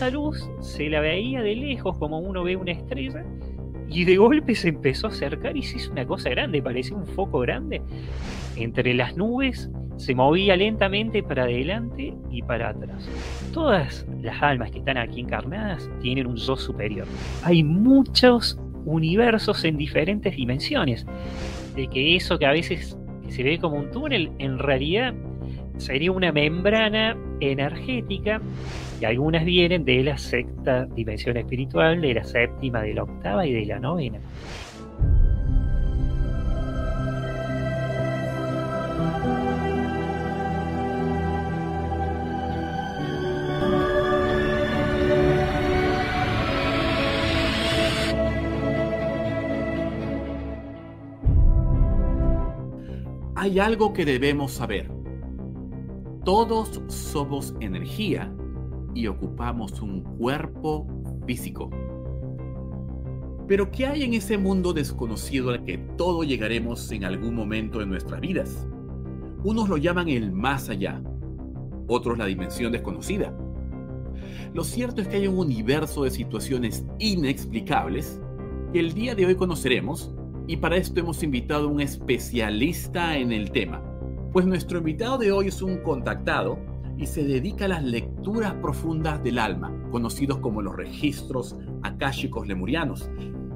esa luz se la veía de lejos como uno ve una estrella y de golpe se empezó a acercar y se hizo una cosa grande, parecía un foco grande. Entre las nubes se movía lentamente para adelante y para atrás. Todas las almas que están aquí encarnadas tienen un yo superior. Hay muchos universos en diferentes dimensiones. De que eso que a veces se ve como un túnel, en realidad sería una membrana energética y algunas vienen de la sexta dimensión espiritual, de la séptima, de la octava y de la novena. Hay algo que debemos saber. Todos somos energía y ocupamos un cuerpo físico. Pero ¿qué hay en ese mundo desconocido al que todos llegaremos en algún momento de nuestras vidas? Unos lo llaman el más allá, otros la dimensión desconocida. Lo cierto es que hay un universo de situaciones inexplicables que el día de hoy conoceremos y para esto hemos invitado a un especialista en el tema, pues nuestro invitado de hoy es un contactado y se dedica a las lecturas profundas del alma, conocidos como los registros akáshicos lemurianos.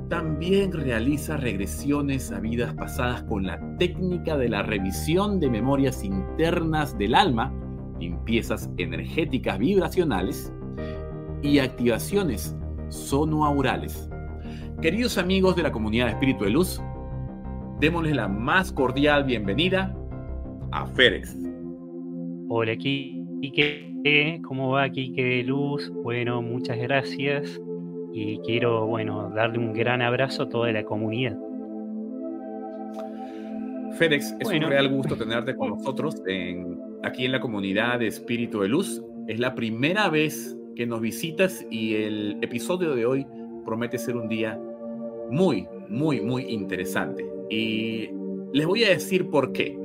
También realiza regresiones a vidas pasadas con la técnica de la revisión de memorias internas del alma, limpiezas energéticas vibracionales y activaciones sonoaurales. Queridos amigos de la comunidad de Espíritu de Luz, démosles la más cordial bienvenida a Férex. Hola, Quique, ¿cómo va Quique de Luz? Bueno, muchas gracias y quiero, bueno, darle un gran abrazo a toda la comunidad. Fédex, es un real gusto tenerte con nosotros aquí en la comunidad de Espíritu de Luz. Es la primera vez que nos visitas y el episodio de hoy promete ser un día muy, muy, muy interesante. Y les voy a decir por qué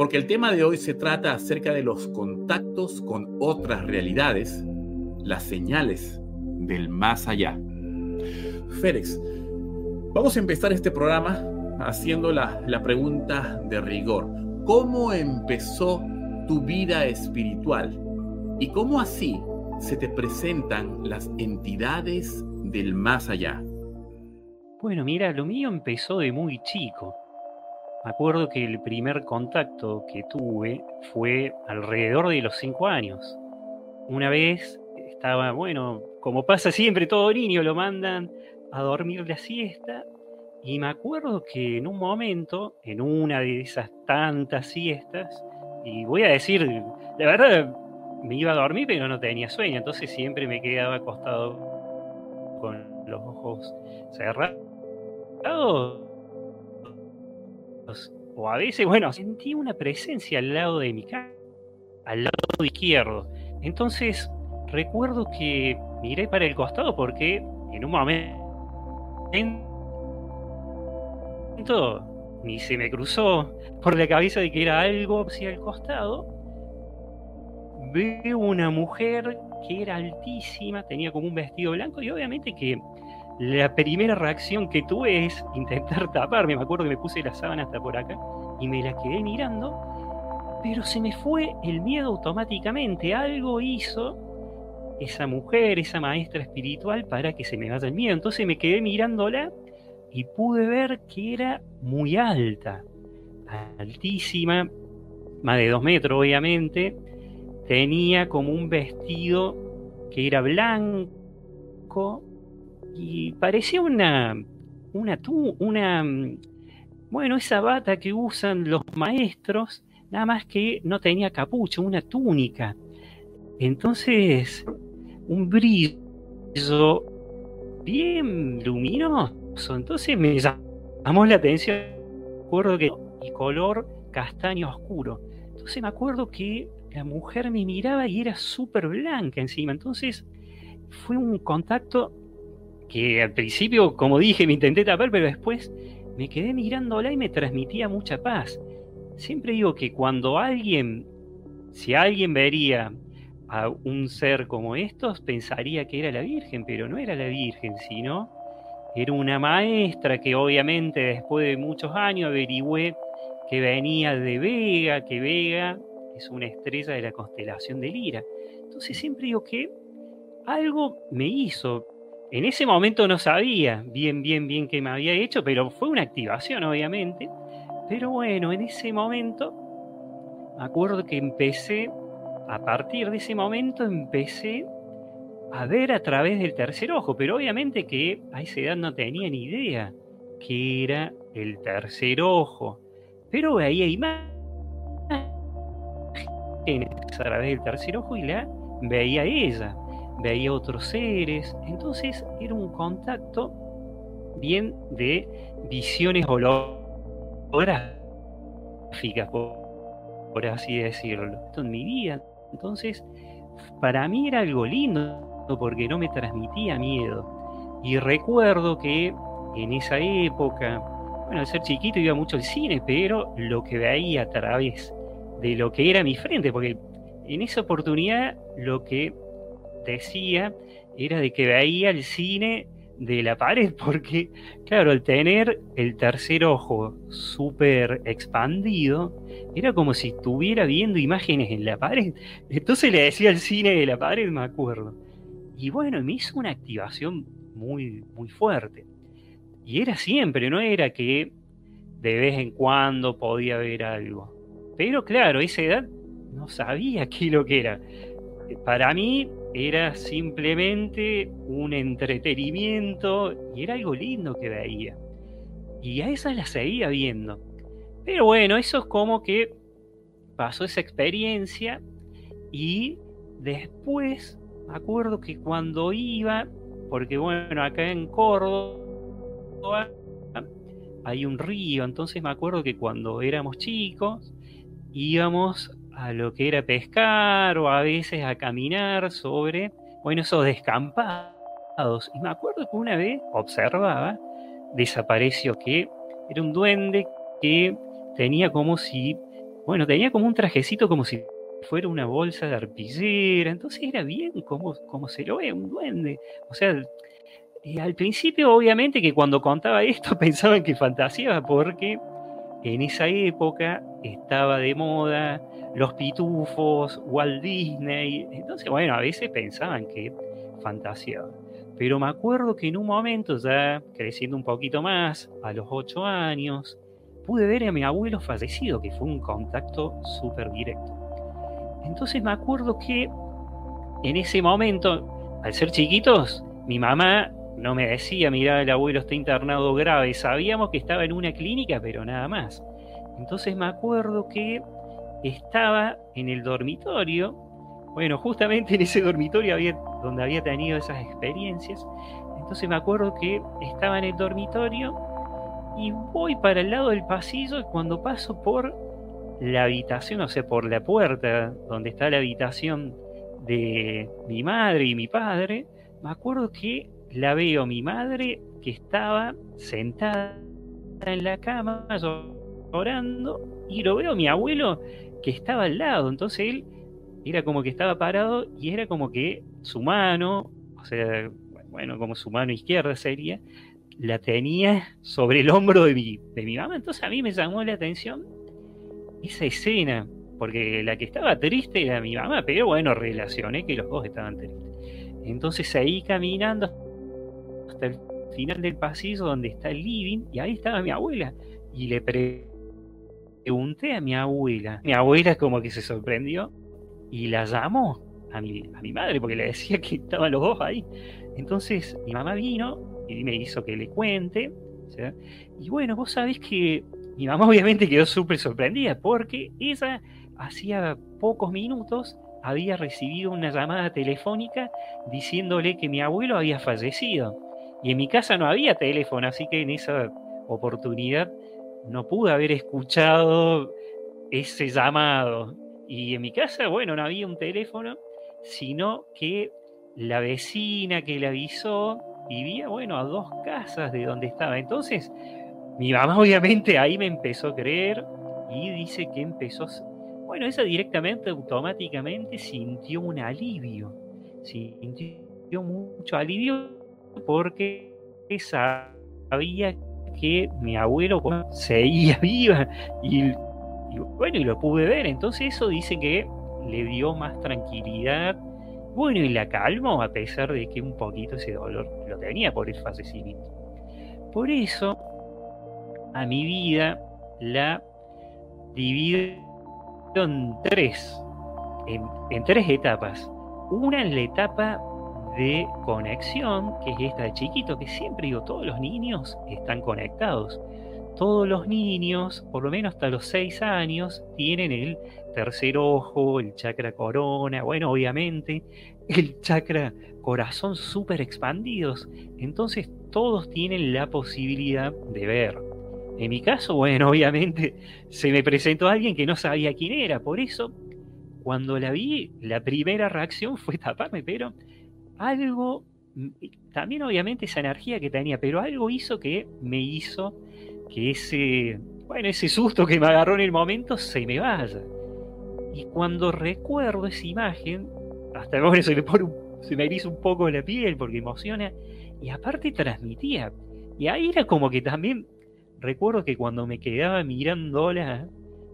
porque el tema de hoy se trata acerca de los contactos con otras realidades, las señales del más allá. Félix, vamos a empezar este programa haciendo la, la pregunta de rigor. ¿Cómo empezó tu vida espiritual? ¿Y cómo así se te presentan las entidades del más allá? Bueno, mira, lo mío empezó de muy chico. Me acuerdo que el primer contacto que tuve fue alrededor de los cinco años. Una vez estaba, bueno, como pasa siempre, todo niño lo mandan a dormir la siesta. Y me acuerdo que en un momento, en una de esas tantas siestas, y voy a decir, la verdad, me iba a dormir, pero no tenía sueño, entonces siempre me quedaba acostado con los ojos cerrados o a veces, bueno, sentí una presencia al lado de mi cara, al lado izquierdo. Entonces, recuerdo que miré para el costado porque en un momento ni se me cruzó por la cabeza de que era algo hacia el costado. Veo una mujer que era altísima, tenía como un vestido blanco y obviamente que la primera reacción que tuve es intentar taparme. Me acuerdo que me puse la sábana hasta por acá y me la quedé mirando, pero se me fue el miedo automáticamente. Algo hizo esa mujer, esa maestra espiritual, para que se me vaya el miedo. Entonces me quedé mirándola y pude ver que era muy alta, altísima, más de dos metros obviamente. Tenía como un vestido que era blanco, y parecía una, una, una, bueno, esa bata que usan los maestros, nada más que no tenía capucha, una túnica. Entonces, un brillo bien luminoso. Entonces me llamó la atención. Recuerdo que y color castaño oscuro. Entonces me acuerdo que la mujer me miraba y era súper blanca encima. Entonces fue un contacto que al principio, como dije, me intenté tapar, pero después me quedé mirándola y me transmitía mucha paz. Siempre digo que cuando alguien, si alguien vería a un ser como estos, pensaría que era la Virgen, pero no era la Virgen, sino era una maestra que obviamente después de muchos años averigüé que venía de Vega, que Vega es una estrella de la constelación de Lira. Entonces siempre digo que algo me hizo. En ese momento no sabía bien, bien, bien qué me había hecho, pero fue una activación, obviamente. Pero bueno, en ese momento, me acuerdo que empecé, a partir de ese momento empecé a ver a través del tercer ojo, pero obviamente que a esa edad no tenía ni idea que era el tercer ojo. Pero veía imágenes a través del tercer ojo y la veía ella, veía otros seres. Entonces era un contacto bien de visiones holográficas, por, por así decirlo. Esto en mi vida. Entonces, para mí era algo lindo porque no me transmitía miedo. Y recuerdo que en esa época, bueno, al ser chiquito iba mucho al cine, pero lo que veía a través de lo que era mi frente, porque en esa oportunidad lo que decía era de que veía el cine de la pared, porque, claro, al tener el tercer ojo súper expandido, era como si estuviera viendo imágenes en la pared. Entonces le decía el cine de la pared, me acuerdo. Y bueno, me hizo una activación muy, muy fuerte. Y era siempre, no era que de vez en cuando podía ver algo. Pero claro, esa edad no sabía qué lo que era. Para mí era simplemente un entretenimiento y era algo lindo que veía. Y a esa la seguía viendo. Pero bueno, eso es como que pasó esa experiencia y después me acuerdo que cuando iba, porque bueno, acá en Córdoba hay un río, entonces me acuerdo que cuando éramos chicos íbamos a lo que era pescar o a veces a caminar sobre, bueno, esos descampados. Y me acuerdo que una vez observaba, desapareció que era un duende que tenía como si, bueno, tenía como un trajecito como si fuera una bolsa de arpillera, entonces era bien como, como se lo ve, un duende. O sea, eh, al principio obviamente que cuando contaba esto pensaban que fantaseaba porque en esa época estaba de moda los pitufos, Walt Disney, entonces bueno, a veces pensaban que fantaseaba. Pero me acuerdo que en un momento, ya creciendo un poquito más, a los ocho años, pude ver a mi abuelo fallecido, que fue un contacto súper directo. Entonces me acuerdo que en ese momento, al ser chiquitos, mi mamá no me decía, mira, el abuelo está internado grave. Sabíamos que estaba en una clínica, pero nada más. Entonces me acuerdo que estaba en el dormitorio. Bueno, justamente en ese dormitorio había, donde había tenido esas experiencias. Entonces me acuerdo que estaba en el dormitorio y voy para el lado del pasillo y cuando paso por la habitación, o sea, por la puerta donde está la habitación de mi madre y mi padre, me acuerdo que la veo mi madre que estaba sentada en la cama llorando y lo veo mi abuelo que estaba al lado, entonces él era como que estaba parado y era como que su mano, o sea, bueno, como su mano izquierda sería, la tenía sobre el hombro de mi, de mi mamá, entonces a mí me llamó la atención esa escena, porque la que estaba triste era mi mamá, pero bueno, relacioné que los dos estaban tristes. Entonces seguí caminando hasta el final del pasillo donde está el living y ahí estaba mi abuela y le pregunté a mi abuela, mi abuela como que se sorprendió y la llamó a mi, a mi madre porque le decía que estaban los dos ahí. Entonces mi mamá vino y me hizo que le cuente. Y bueno, vos sabés que mi mamá obviamente quedó súper sorprendida porque ella hacía pocos minutos había recibido una llamada telefónica diciéndole que mi abuelo había fallecido. Y en mi casa no había teléfono, así que en esa oportunidad no pude haber escuchado ese llamado. Y en mi casa, bueno, no había un teléfono, sino que la vecina que le avisó vivía, bueno, a dos casas de donde estaba. Entonces, mi mamá obviamente ahí me empezó a creer y dice que empezó bueno, esa directamente, automáticamente sintió un alivio, sintió mucho alivio porque sabía que mi abuelo seguía viva y, bueno, y lo pude ver, entonces eso dice que le dio más tranquilidad, bueno, y la calmó a pesar de que un poquito ese dolor lo tenía por el fallecimiento. Por eso, a mi vida la divido en tres, en, tres etapas. Una en la etapa de conexión, que es esta de chiquito, que siempre digo, todos los niños están conectados. Todos los niños, por lo menos hasta los seis años, tienen el tercer ojo, el chakra corona, bueno, obviamente, el chakra corazón súper expandidos. Entonces todos tienen la posibilidad de ver. En mi caso, bueno, obviamente se me presentó alguien que no sabía quién era, por eso cuando la vi, la primera reacción fue taparme, pero algo, mm, también obviamente esa energía que tenía, pero algo hizo que me hizo que ese, bueno, ese susto que me agarró en el momento se me vaya. Y cuando recuerdo esa imagen, hasta ahora se me, pone se me eriza un poco la piel porque emociona, y aparte transmitía. Y ahí era como que también recuerdo que cuando me quedaba mirándola,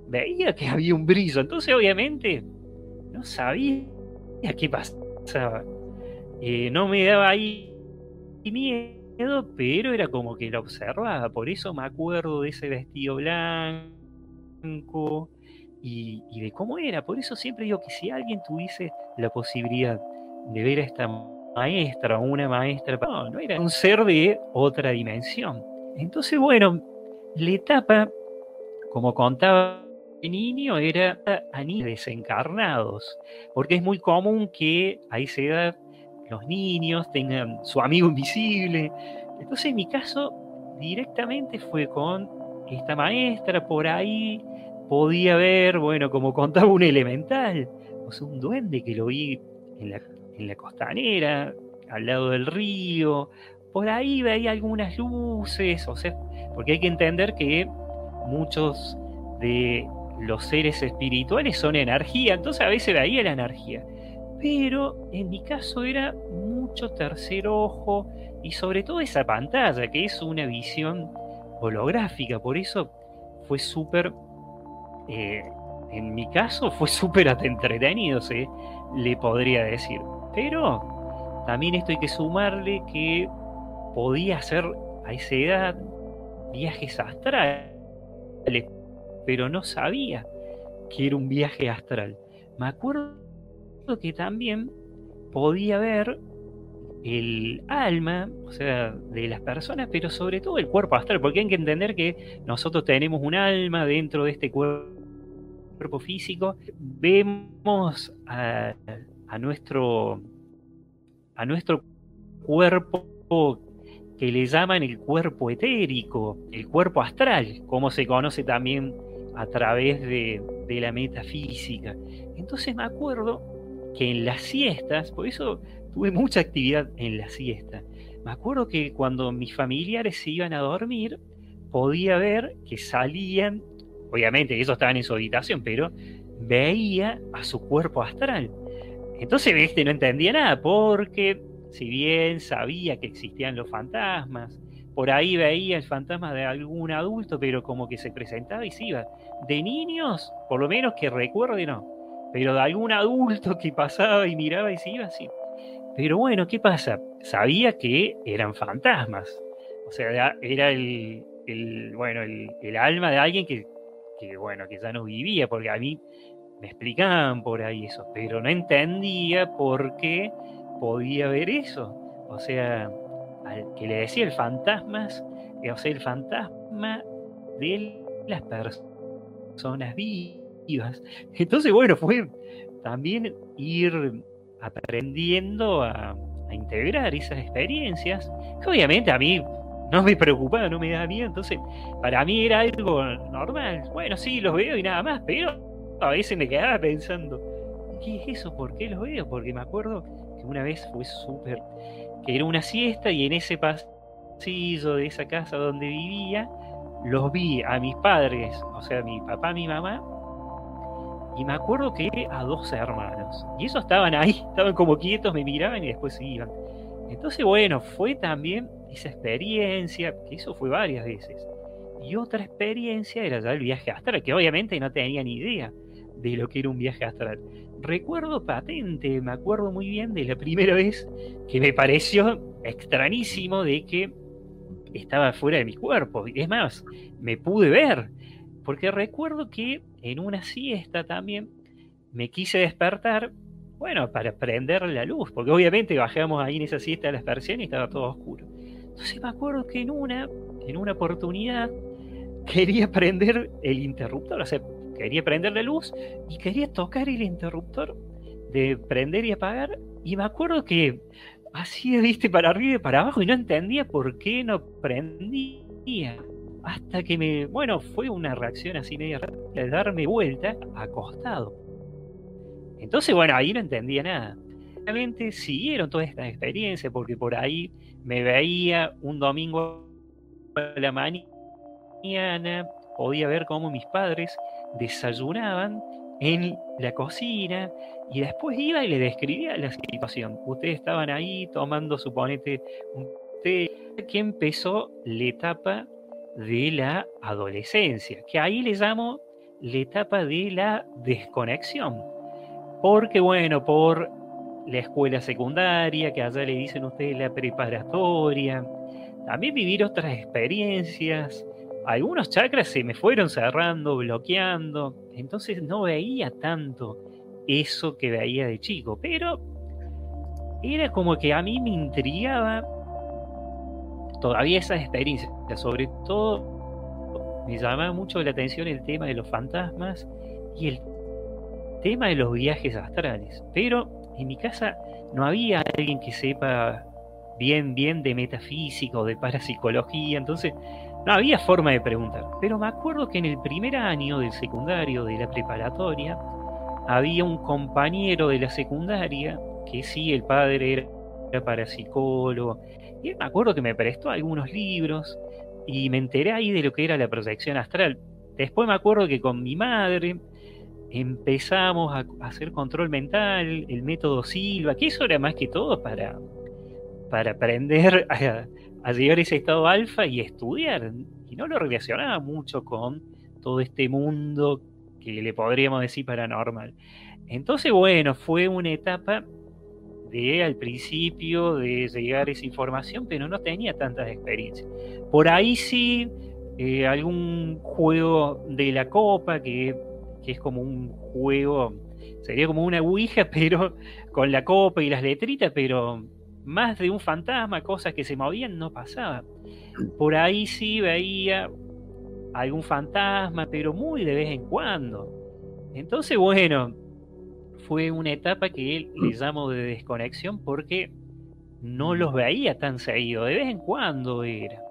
veía que había un brillo. Entonces, obviamente, no sabía qué pasaba. Eh, no me daba ahí miedo, pero era como que la observaba. Por eso me acuerdo de ese vestido blanco y, de cómo era. Por eso siempre digo que si alguien tuviese la posibilidad de ver a esta maestra o una maestra, no, no era un ser de otra dimensión. Entonces, bueno, la etapa, como contaba el niño, era a niños desencarnados, porque es muy común que a esa edad los niños tengan su amigo invisible. Entonces, en mi caso, directamente fue con esta maestra, por ahí podía ver, bueno, como contaba un elemental, o sea, un duende que lo vi en la, en la costanera, al lado del río, por ahí veía algunas luces, o sea, porque hay que entender que muchos de los seres espirituales son energía, entonces a veces veía la energía. Pero en mi caso era mucho tercer ojo y sobre todo esa pantalla, que es una visión holográfica, por eso fue súper, eh, en mi caso fue súper entretenido, se le podría decir. Pero también esto hay que sumarle que podía hacer a esa edad viajes astrales, pero no sabía que era un viaje astral. Me acuerdo que también podía ver el alma, o sea, de las personas, pero sobre todo el cuerpo astral, porque hay que entender que nosotros tenemos un alma dentro de este cuerpo físico, vemos a, a nuestro a nuestro cuerpo que le llaman el cuerpo etérico, el cuerpo astral, como se conoce también a través de, la metafísica. Entonces me acuerdo que en las siestas, por eso tuve mucha actividad en la siesta, me acuerdo que cuando mis familiares se iban a dormir, podía ver que salían, obviamente ellos estaban en su habitación, pero veía a su cuerpo astral. Entonces, este no entendía nada, porque si bien sabía que existían los fantasmas, por ahí veía el fantasma de algún adulto, pero como que se presentaba y se iba. De niños, por lo menos que recuerde, no. Pero de algún adulto que pasaba y miraba y se iba, sí. Pero bueno, ¿qué pasa? Sabía que eran fantasmas. O sea, era el, bueno, el, alma de alguien que, que, bueno, que ya no vivía, porque a mí me explicaban por ahí eso, pero no entendía por qué podía ver eso. O sea, que le decía el fantasma, eh, o sea, el fantasma de las personas vivas. Entonces, bueno, fue también ir aprendiendo a, integrar esas experiencias, que obviamente a mí no me preocupaba, no me daba miedo, entonces para mí era algo normal. Bueno, sí, los veo y nada más, pero a veces me quedaba pensando, ¿qué es eso? ¿Por qué los veo? Porque me acuerdo una vez fue súper, que era una siesta y en ese pasillo de esa casa donde vivía, los vi a mis padres, o sea, mi papá, mi mamá, y me acuerdo que a dos hermanos. Y esos estaban ahí, estaban como quietos, me miraban y después se iban. Entonces, bueno, fue también esa experiencia, que eso fue varias veces. Y otra experiencia era ya el viaje astral, que obviamente no tenía ni idea de lo que era un viaje astral. Recuerdo patente, me acuerdo muy bien de la primera vez que me pareció extrañísimo de que estaba fuera de mi cuerpo. Es más, me pude ver, porque recuerdo que en una siesta también me quise despertar, bueno, para prender la luz, porque obviamente bajamos ahí en esa siesta a la expersión y estaba todo oscuro. Entonces me acuerdo que en una, en una oportunidad quería prender el interruptor, o sea, quería prender la luz y quería tocar el interruptor de prender y apagar. Y me acuerdo que hacía, viste, para arriba y para abajo y no entendía por qué no prendía. Hasta que me, bueno, fue una reacción así media rápida de darme vuelta acostado. Entonces, bueno, ahí no entendía nada. Realmente siguieron toda esta experiencia porque por ahí me veía un domingo a la mañana, podía ver cómo mis padres desayunaban en la cocina y después iba y le describía la situación. Ustedes estaban ahí tomando, suponete, un té, que empezó la etapa de la adolescencia, que ahí le llamo la etapa de la desconexión. Porque bueno, por la escuela secundaria, que allá le dicen ustedes la preparatoria, también vivir otras experiencias, algunos chakras se me fueron cerrando, bloqueando, entonces no veía tanto eso que veía de chico, pero era como que a mí me intrigaba todavía esas experiencias, sobre todo me llamaba mucho la atención el tema de los fantasmas y el tema de los viajes astrales, pero en mi casa no había alguien que sepa bien, bien de metafísica o de parapsicología, entonces no había forma de preguntar. Pero me acuerdo que en el primer año del secundario, de la preparatoria, había un compañero de la secundaria que sí, el padre era parapsicólogo. Me acuerdo que me prestó algunos libros y me enteré ahí de lo que era la proyección astral. Después me acuerdo que con mi madre empezamos a hacer control mental, el método Silva, que eso era más que todo para, para aprender a, a llegar a ese estado alfa y estudiar. Y no lo relacionaba mucho con todo este mundo que le podríamos decir paranormal. Entonces, bueno, fue una etapa de al principio de llegar esa información, pero no tenía tantas experiencias. Por ahí sí, eh, algún juego de la copa, que, que, es como un juego, sería como una ouija, pero con la copa y las letritas, pero más de un fantasma, cosas que se movían, no pasaba. Por ahí sí veía algún fantasma, pero muy de vez en cuando. Entonces, bueno, fue una etapa que él le llamo de desconexión porque no los veía tan seguido, de vez en cuando era.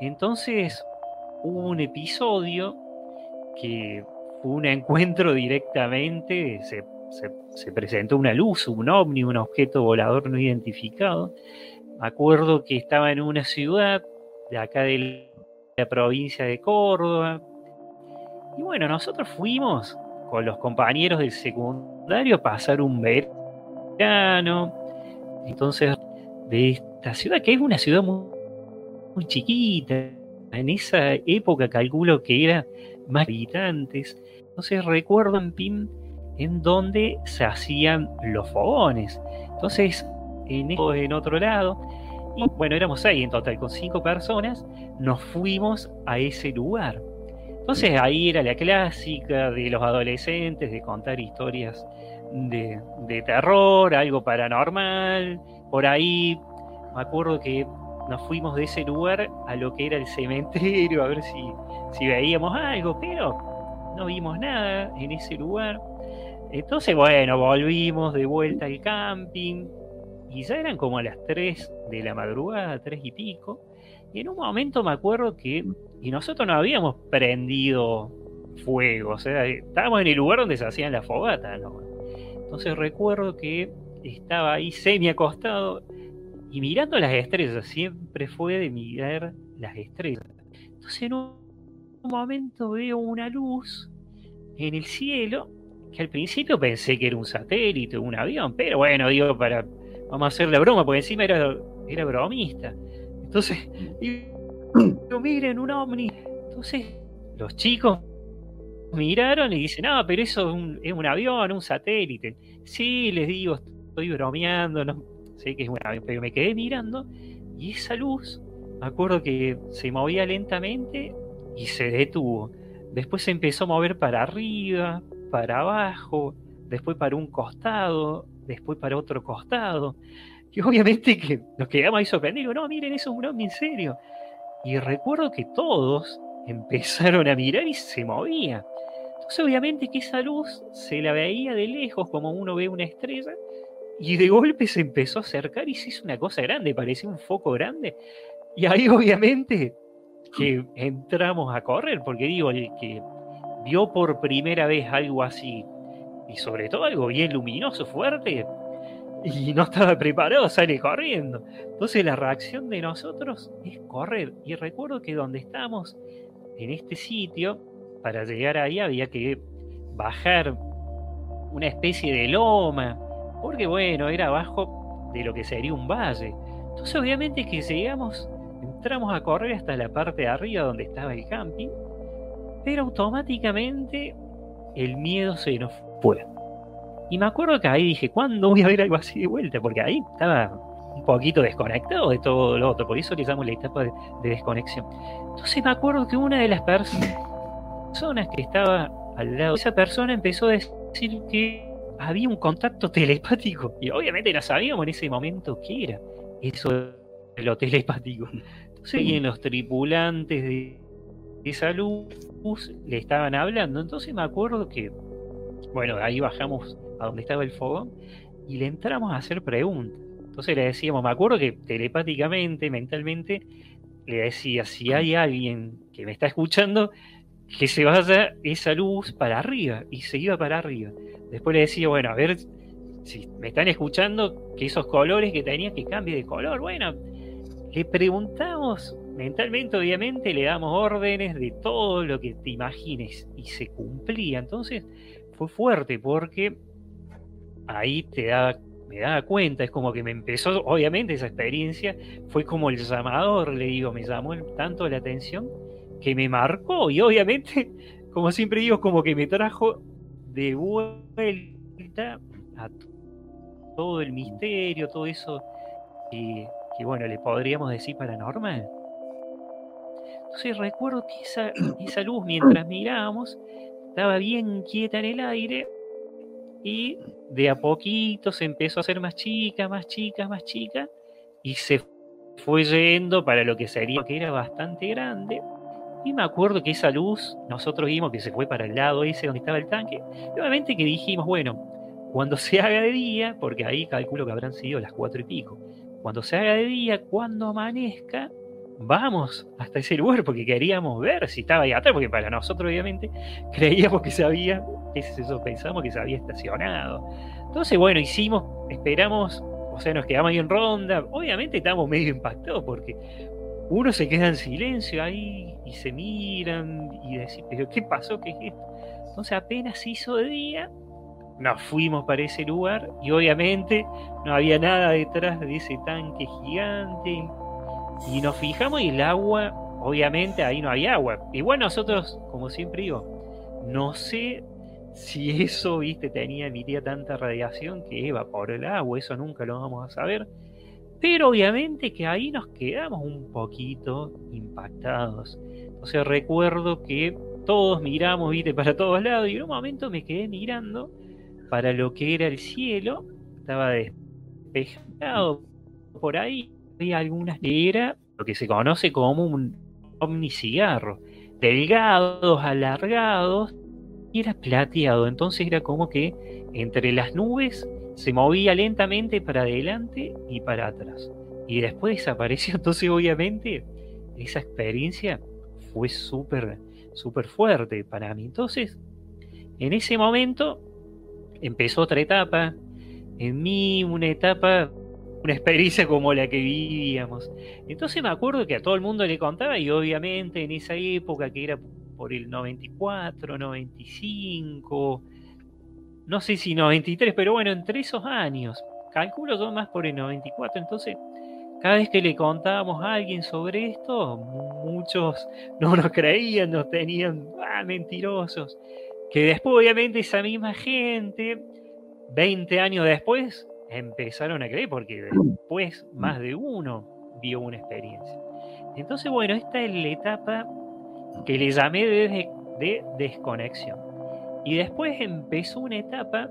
Entonces hubo un episodio que fue un encuentro directamente, se se, presentó una luz, un ovni, un objeto volador no identificado. Me acuerdo que estaba en una ciudad de acá de la provincia de Córdoba. Y bueno, nosotros fuimos con los compañeros del secundario pasar un verano. Entonces, de esta ciudad, que es una ciudad muy, muy chiquita, en esa época calculo que era más habitantes. Entonces recuerdo en PIM en donde se hacían los fogones. Entonces, en, en otro lado, y bueno, éramos seis en total, con cinco personas, nos fuimos a ese lugar. Entonces ahí era la clásica de los adolescentes, de contar historias de, terror, algo paranormal. Por ahí me acuerdo que nos fuimos de ese lugar a lo que era el cementerio, a ver si, si veíamos algo, pero no vimos nada en ese lugar. Entonces, bueno, volvimos de vuelta al camping y ya eran como a las 3 de la madrugada, 3 y pico. Y en un momento me acuerdo que, y nosotros no habíamos prendido fuego, o sea, estábamos en el lugar donde se hacían las fogatas. Entonces recuerdo que estaba ahí semi acostado y mirando las estrellas, siempre fue de mirar las estrellas. Entonces en un momento veo una luz en el cielo que al principio pensé que era un satélite, un avión, pero bueno, digo, para, vamos a hacer la broma, porque encima era, era bromista. Entonces, digo, miren, un ovni. Entonces, los chicos miraron y dicen, no, pero eso es un, es un avión, un satélite. Sí, les digo, estoy bromeando, no sé que es un avión, pero me quedé mirando y esa luz, me acuerdo que se movía lentamente y se detuvo. Después se empezó a mover para arriba, para abajo, después para un costado, después para otro costado. Y obviamente que nos quedamos ahí sorprendidos, no, miren, eso es un ovni en serio. Y recuerdo que todos empezaron a mirar y se movía. Entonces obviamente que esa luz se la veía de lejos como uno ve una estrella y de golpe se empezó a acercar y se hizo una cosa grande, parecía un foco grande. Y ahí obviamente que entramos a correr, porque digo, el que vio por primera vez algo así, y sobre todo algo bien luminoso, fuerte, y no estaba preparado, sale corriendo. Entonces la reacción de nosotros es correr. Y recuerdo que donde estamos, en este sitio, para llegar ahí había que bajar una especie de loma, porque bueno, era abajo de lo que sería un valle. Entonces obviamente que llegamos, entramos a correr hasta la parte de arriba donde estaba el camping, pero automáticamente el miedo se nos fue. Y me acuerdo que ahí dije, ¿cuándo voy a ver algo así de vuelta? Porque ahí estaba un poquito desconectado de todo lo otro, por eso le llamo la etapa de, desconexión. Entonces me acuerdo que una de las personas que estaba al lado de esa persona empezó a decir que había un contacto telepático. Y obviamente no sabíamos en ese momento qué era eso de lo telepático. Entonces, y en los tripulantes de esa luz le estaban hablando. Entonces me acuerdo que, bueno, ahí bajamos a donde estaba el fogón y le entramos a hacer preguntas. Entonces le decíamos, me acuerdo que telepáticamente, mentalmente, le decía, si hay alguien que me está escuchando, que se vaya esa luz para arriba. Y se iba para arriba. Después le decía, bueno, a ver si me están escuchando, que esos colores que tenía que cambie de color. Bueno, le preguntamos mentalmente, obviamente, le damos órdenes de todo lo que te imagines y se cumplía. Entonces fue fuerte porque ahí te da, me daba cuenta, es como que me empezó, obviamente esa experiencia fue como el llamador, le digo, me llamó tanto la atención que me marcó y obviamente, como siempre digo, como que me trajo de vuelta a todo el misterio, todo eso que, bueno, le podríamos decir paranormal. Entonces recuerdo que esa, esa luz mientras mirábamos estaba bien quieta en el aire y de a poquito se empezó a hacer más chica, más chica, más chica, y se fue yendo para lo que sería que era bastante grande. Y me acuerdo que esa luz, nosotros vimos que se fue para el lado ese donde estaba el tanque. Nuevamente que dijimos, bueno, cuando se haga de día, porque ahí calculo que habrán sido las cuatro y pico, cuando se haga de día, cuando amanezca, vamos hasta ese lugar porque queríamos ver si estaba ahí atrás, porque para nosotros obviamente creíamos que se había, eso pensamos que se había estacionado. Entonces, bueno, hicimos, esperamos, o sea, nos quedamos ahí en ronda, obviamente estamos medio impactados porque uno se queda en silencio ahí y se miran y decir, pero ¿qué pasó? ¿Qué es esto? Entonces apenas hizo día, nos fuimos para ese lugar y obviamente no había nada detrás de ese tanque gigante, y nos fijamos y el agua, obviamente ahí no hay agua. Igual nosotros, como siempre digo, no sé si eso, viste, tenía, emitía tanta radiación que evaporó el agua, eso nunca lo vamos a saber. Pero obviamente que ahí nos quedamos un poquito impactados. Entonces recuerdo que todos miramos, viste, para todos lados y en un momento me quedé mirando para lo que era el cielo. Estaba despejado por ahí había algunas era lo que se conoce como un omnicigarro, delgados, alargados, y era plateado, entonces era como que entre las nubes se movía lentamente para adelante y para atrás. Y después desapareció, entonces obviamente esa experiencia fue súper, súper fuerte para mí. Entonces, en ese momento empezó otra etapa, en mí una etapa una experiencia como la que vivíamos. Entonces me acuerdo que a todo el mundo le contaba y obviamente en esa época que era por el 94, 95, no sé si 93, pero bueno, entre esos años, calculo yo más por el 94, entonces cada vez que le contábamos a alguien sobre esto, muchos no nos creían, nos tenían ah, mentirosos. Que después, obviamente, esa misma gente, 20 años después, empezaron a creer, porque después más de uno vio una experiencia. Entonces, bueno, esta es la etapa que le llamé de, de desconexión. Y después empezó una etapa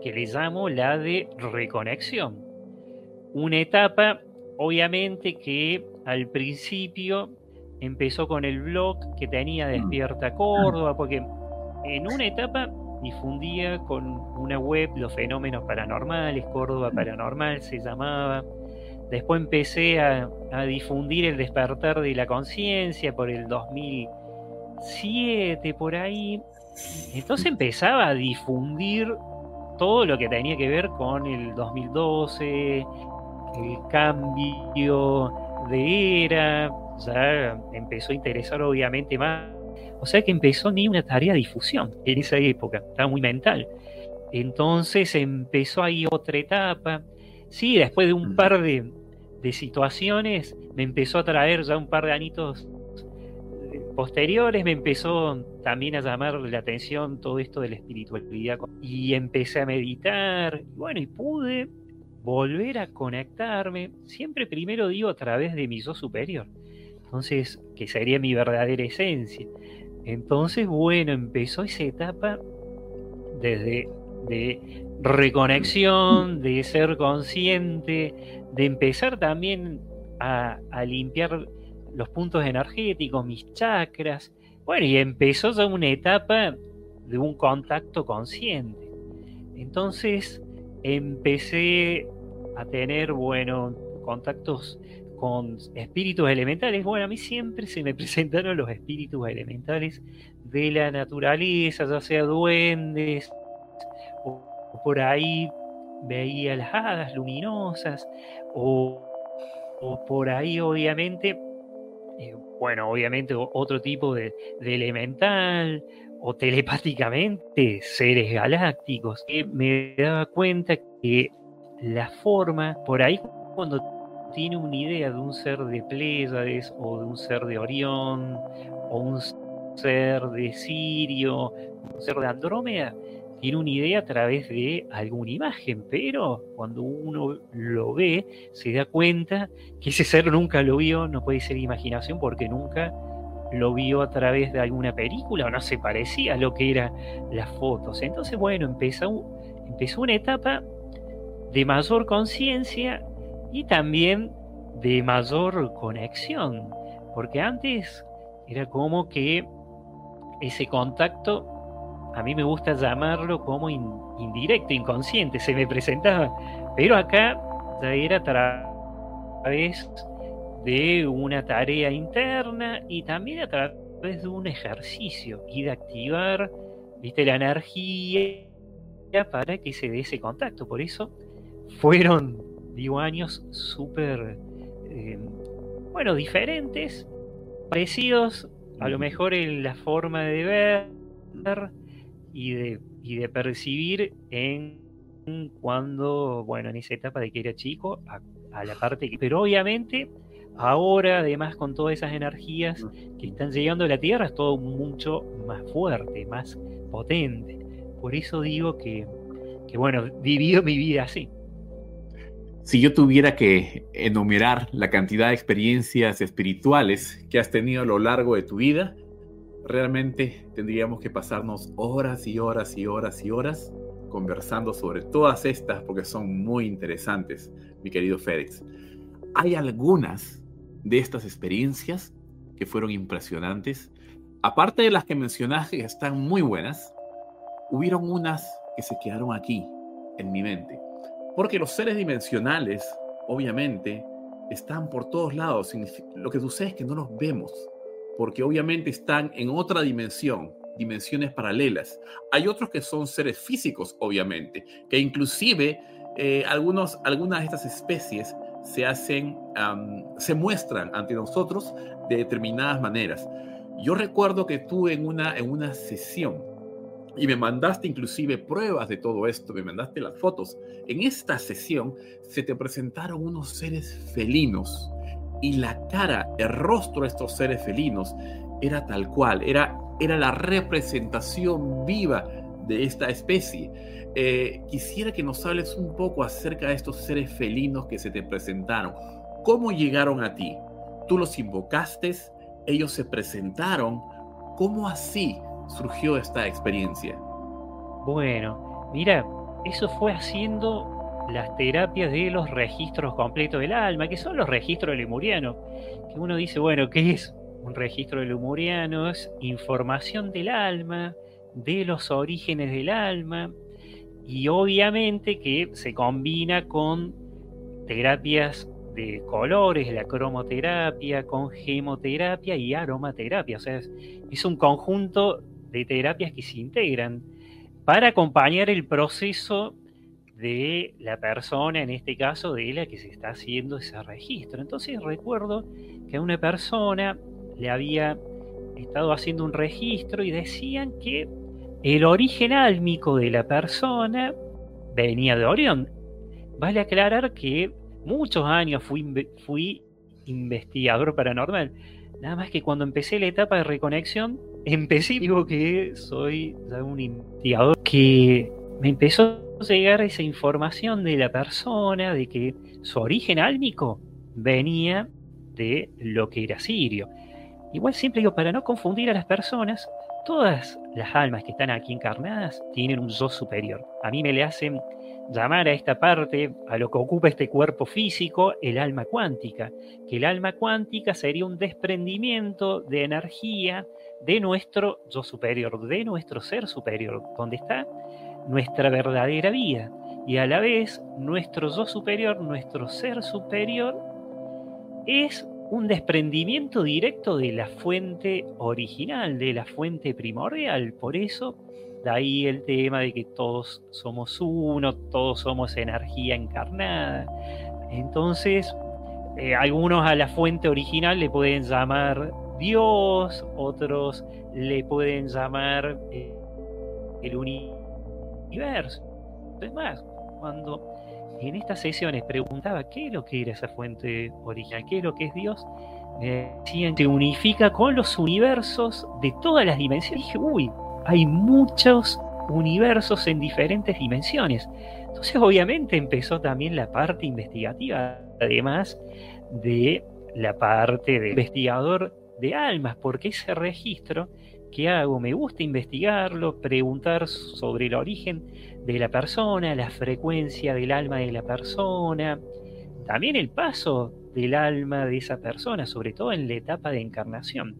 que le llamo la de reconexión. Una etapa obviamente que al principio empezó con el blog que tenía Despierta Córdoba, porque en una etapa difundía con una web los fenómenos paranormales, Córdoba Paranormal se llamaba. Después empecé a, difundir el despertar de la conciencia por el 2007, por ahí. Entonces empezaba a difundir todo lo que tenía que ver con el 2012, el cambio de era, ya empezó a interesar obviamente más. O sea que empezó ni una tarea de difusión en esa época, estaba muy mental. Entonces empezó ahí otra etapa. Sí, después de un par de, de situaciones, me empezó a traer ya un par de anitos eh, posteriores, me empezó también a llamar la atención todo esto de la espiritualidad. Y empecé a meditar, y bueno, y pude volver a conectarme, siempre primero digo a través de mi yo superior, entonces, que sería mi verdadera esencia. Entonces, bueno, empezó esa etapa desde de reconexión, de ser consciente, de empezar también a, a limpiar los puntos energéticos, mis chakras. Bueno, y empezó ya una etapa de un contacto consciente. Entonces, empecé a tener, bueno, contactos con espíritus elementales. Bueno, a mí siempre se me presentaron los espíritus elementales de la naturaleza, ya sea duendes, o, por ahí veía las hadas luminosas, o, por ahí obviamente, eh, bueno, obviamente otro tipo de, de elemental, o telepáticamente seres galácticos. Que me daba cuenta que la forma, por ahí cuando tiene una idea de un ser de Pléyades o de un ser de Orión o un ser de Sirio, un ser de Andrómeda, tiene una idea a través de alguna imagen, pero cuando uno lo ve, se da cuenta que ese ser nunca lo vio, no puede ser imaginación porque nunca lo vio a través de alguna película o no se parecía a lo que eran las fotos. Entonces, bueno, empezó, empezó una etapa de mayor conciencia y también de mayor conexión, porque antes era como que ese contacto, a mí me gusta llamarlo como indirecto, inconsciente, se me presentaba, pero acá ya era a través de una tarea interna y también a través de un ejercicio y de activar ¿viste? la energía para que se dé ese contacto. Por eso fueron, digo, años súper, eh, bueno, diferentes, parecidos a lo mejor en la forma de ver y de, y de percibir en cuando, bueno, en esa etapa de que era chico, a, a la parte que... Pero obviamente Ahora, además, con todas esas energías que están llegando a la Tierra, es todo mucho más fuerte, más potente. Por eso digo que, que bueno, vivido mi vida así. Si yo tuviera que enumerar la cantidad de experiencias espirituales que has tenido a lo largo de tu vida, realmente tendríamos que pasarnos horas y horas y horas y horas conversando sobre todas estas porque son muy interesantes, mi querido Félix. Hay algunas de estas experiencias que fueron impresionantes. Aparte de las que mencionaste que están muy buenas, hubieron unas que se quedaron aquí, en mi mente. Porque los seres dimensionales, obviamente, están por todos lados. Lo que sucede es que no los vemos, porque obviamente están en otra dimensión, dimensiones paralelas. Hay otros que son seres físicos, obviamente, que inclusive eh, algunos, algunas de estas especies se hacen, se muestran ante nosotros de determinadas maneras. Yo recuerdo que tuve en una, en una sesión y me mandaste inclusive pruebas de todo esto, me mandaste las fotos. En esta sesión se te presentaron unos seres felinos y la cara, el rostro de estos seres felinos era tal cual, era, era la representación viva de esta especie. Eh, quisiera que nos hables un poco acerca de estos seres felinos que se te presentaron. ¿Cómo llegaron a ti? ¿Tú los invocaste? ¿Ellos se presentaron? ¿Cómo así surgió esta experiencia? Bueno, mira, eso fue haciendo las terapias de los registros completos del alma, que son los registros lemurianos. Que uno dice, bueno, ¿qué es un registro lemuriano? Es información del alma, de los orígenes del alma, y obviamente que se combina con terapias de colores, la cromoterapia, con gemoterapia y aromaterapia. O sea, es un conjunto de terapias que se integran para acompañar el proceso de la persona, en este caso de la que se está haciendo ese registro. Entonces recuerdo que a una persona le había estado haciendo un registro y decían que el origen álmico de la persona venía de Orión. Vale aclarar que muchos años fui, fui investigador paranormal. Nada más que cuando empecé la etapa de reconexión, empecé, digo que soy un investigador que me empezó a llegar esa información de la persona, de que su origen álmico venía de lo que era sirio. Igual siempre digo, para no confundir a las personas, todas las almas que están aquí encarnadas tienen un yo superior. A mí me le hacen llamar a esta parte, a lo que ocupa este cuerpo físico, el alma cuántica, que el alma cuántica sería un desprendimiento de energía de nuestro yo superior, de nuestro ser superior, donde está nuestra verdadera vida. Y a la vez, nuestro yo superior, nuestro ser superior, es un desprendimiento directo de la fuente original, de la fuente primordial. Por eso, de ahí el tema de que todos somos uno, todos somos energía encarnada. Entonces, eh, algunos a la fuente original le pueden llamar Dios, otros le pueden llamar eh, el universo. Es más, cuando en estas sesiones preguntaba qué es lo que era esa fuente original, qué es lo que es Dios, me decían que unifica con los universos de todas las dimensiones. Dije, uy, hay muchos universos en diferentes dimensiones. Entonces, obviamente, empezó también la parte investigativa, además de la parte de investigador de almas, porque ese registro que hago me gusta investigarlo, preguntar sobre el origen de la persona, la frecuencia del alma de la persona, también el paso del alma de esa persona, sobre todo en la etapa de encarnación.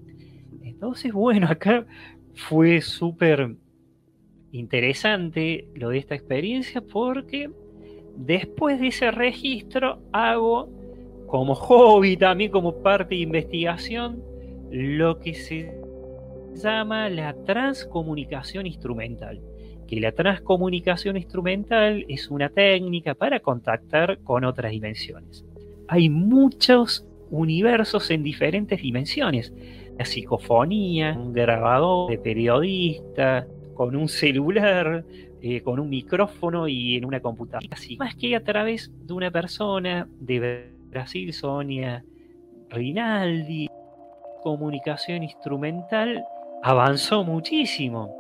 Entonces, bueno, acá fue súper interesante lo de esta experiencia porque después de ese registro hago como hobby, también como parte de investigación, lo que se llama la transcomunicación instrumental que la transcomunicación instrumental es una técnica para contactar con otras dimensiones. Hay muchos universos en diferentes dimensiones. La psicofonía, un grabador de periodista, con un celular, eh, con un micrófono y en una computadora. Así, más que a través de una persona de Brasil, Sonia Rinaldi, comunicación instrumental avanzó muchísimo.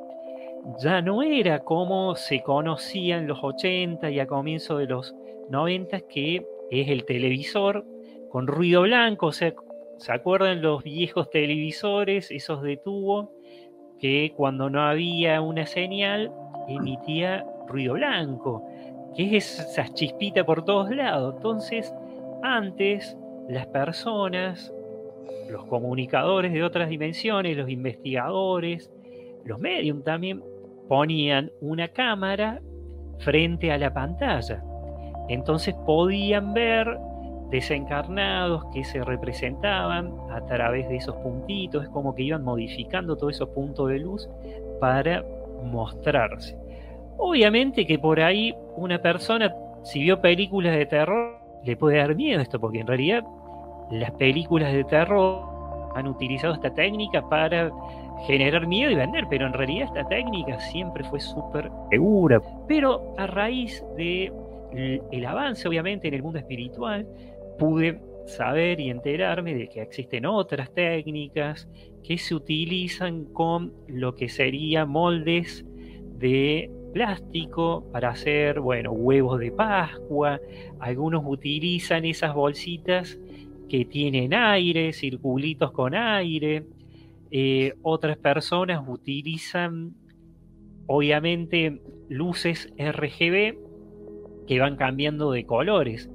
Ya no era como se conocía en los 80 y a comienzos de los 90, que es el televisor con ruido blanco, o sea, ¿se acuerdan los viejos televisores, esos de tubo, que cuando no había una señal emitía ruido blanco, que es esa chispita por todos lados? Entonces, antes las personas, los comunicadores de otras dimensiones, los investigadores, los medios también ponían una cámara frente a la pantalla. Entonces podían ver desencarnados que se representaban a través de esos puntitos, es como que iban modificando todos esos puntos de luz para mostrarse. Obviamente que por ahí una persona, si vio películas de terror, le puede dar miedo esto, porque en realidad las películas de terror han utilizado esta técnica para generar miedo y vender, pero en realidad esta técnica siempre fue súper segura. Pero a raíz de el avance, obviamente, en el mundo espiritual, pude saber y enterarme de que existen otras técnicas que se utilizan con lo que sería moldes de plástico para hacer, bueno, huevos de Pascua. Algunos utilizan esas bolsitas que tienen aire, circulitos con aire. Eh, otras personas utilizan, obviamente, luces RGB que van cambiando de colores.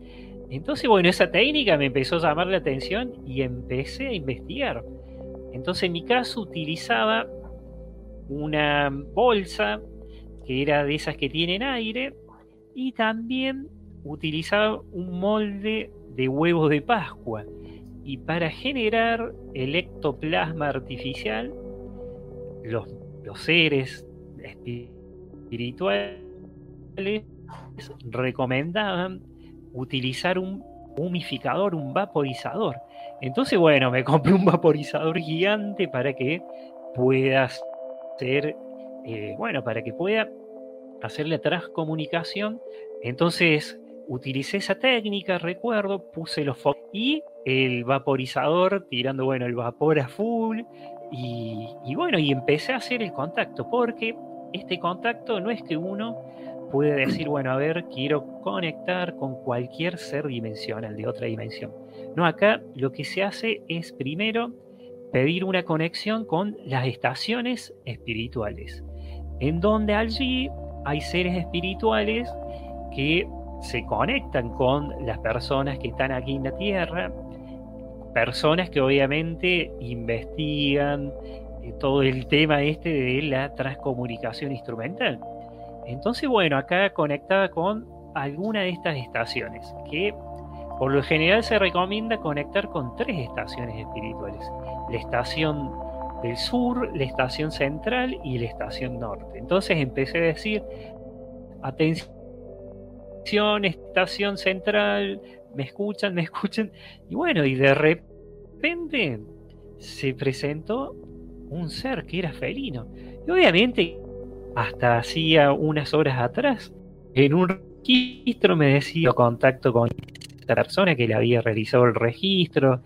Entonces, bueno, esa técnica me empezó a llamar la atención y empecé a investigar. Entonces, en mi caso, utilizaba una bolsa que era de esas que tienen aire y también utilizaba un molde de huevos de Pascua. Y para generar el ectoplasma artificial, los, los seres espirituales recomendaban utilizar un humificador, un vaporizador. Entonces, bueno, me compré un vaporizador gigante para que pueda ser, eh, bueno, para que pueda hacer la transcomunicación. Entonces, utilicé esa técnica, recuerdo, puse los focos y el vaporizador tirando, bueno, el vapor a full. Y, y bueno, y empecé a hacer el contacto, porque este contacto no es que uno puede decir, bueno, a ver, quiero conectar con cualquier ser dimensional de otra dimensión. No, acá lo que se hace es primero pedir una conexión con las estaciones espirituales, en donde allí hay seres espirituales que se conectan con las personas que están aquí en la Tierra, personas que obviamente investigan eh, todo el tema este de la transcomunicación instrumental. Entonces, bueno, acá conectada con alguna de estas estaciones, que por lo general se recomienda conectar con tres estaciones espirituales. La estación del sur, la estación central y la estación norte. Entonces empecé a decir, atención, estación central, me escuchan, me escuchan. Y bueno, y de repente se presentó un ser que era felino. Y obviamente hasta hacía unas horas atrás, en un registro me decía contacto con esta persona que le había realizado el registro,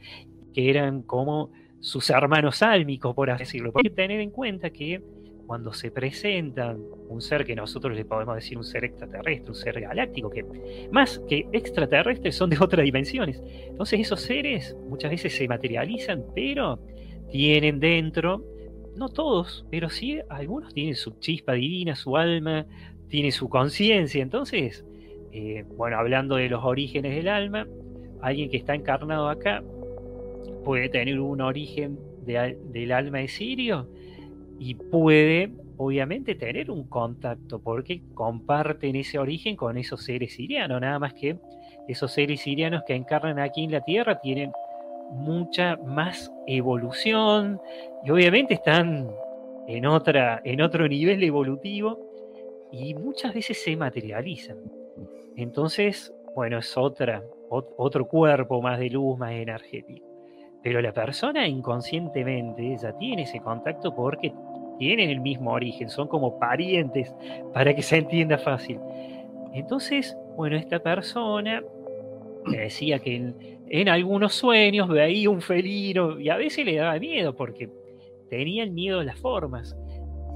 que eran como sus hermanos álmicos, por así decirlo. Hay que tener en cuenta que cuando se presenta un ser que nosotros le podemos decir un ser extraterrestre, un ser galáctico, que más que extraterrestres son de otras dimensiones. Entonces esos seres muchas veces se materializan, pero tienen dentro no todos, pero sí algunos tienen su chispa divina, su alma, tiene su conciencia. Entonces, eh, bueno, hablando de los orígenes del alma, alguien que está encarnado acá puede tener un origen del alma de Sirio y puede, obviamente, tener un contacto porque comparten ese origen con esos seres sirianos, nada más que esos seres sirianos que encarnan aquí en la Tierra tienen mucha más evolución y obviamente están en, otra, en otro nivel evolutivo y muchas veces se materializan. Entonces, bueno, es otra, otro cuerpo más de luz, más energético. Pero la persona inconscientemente ya tiene ese contacto porque tienen el mismo origen, son como parientes, para que se entienda fácil. Entonces, bueno, esta persona decía que en, en algunos sueños veía un felino y a veces le daba miedo porque tenía el miedo a las formas.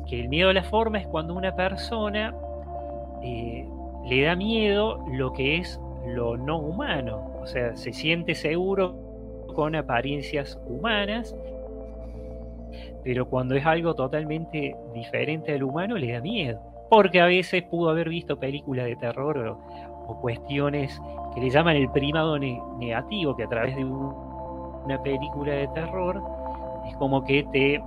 Que el miedo a las formas es cuando una persona eh, le da miedo lo que es lo no humano. O sea, se siente seguro con apariencias humanas, pero cuando es algo totalmente diferente al humano le da miedo. Porque a veces pudo haber visto películas de terror o, cuestiones que le llaman el primado negativo, que a través de una película de terror es como que te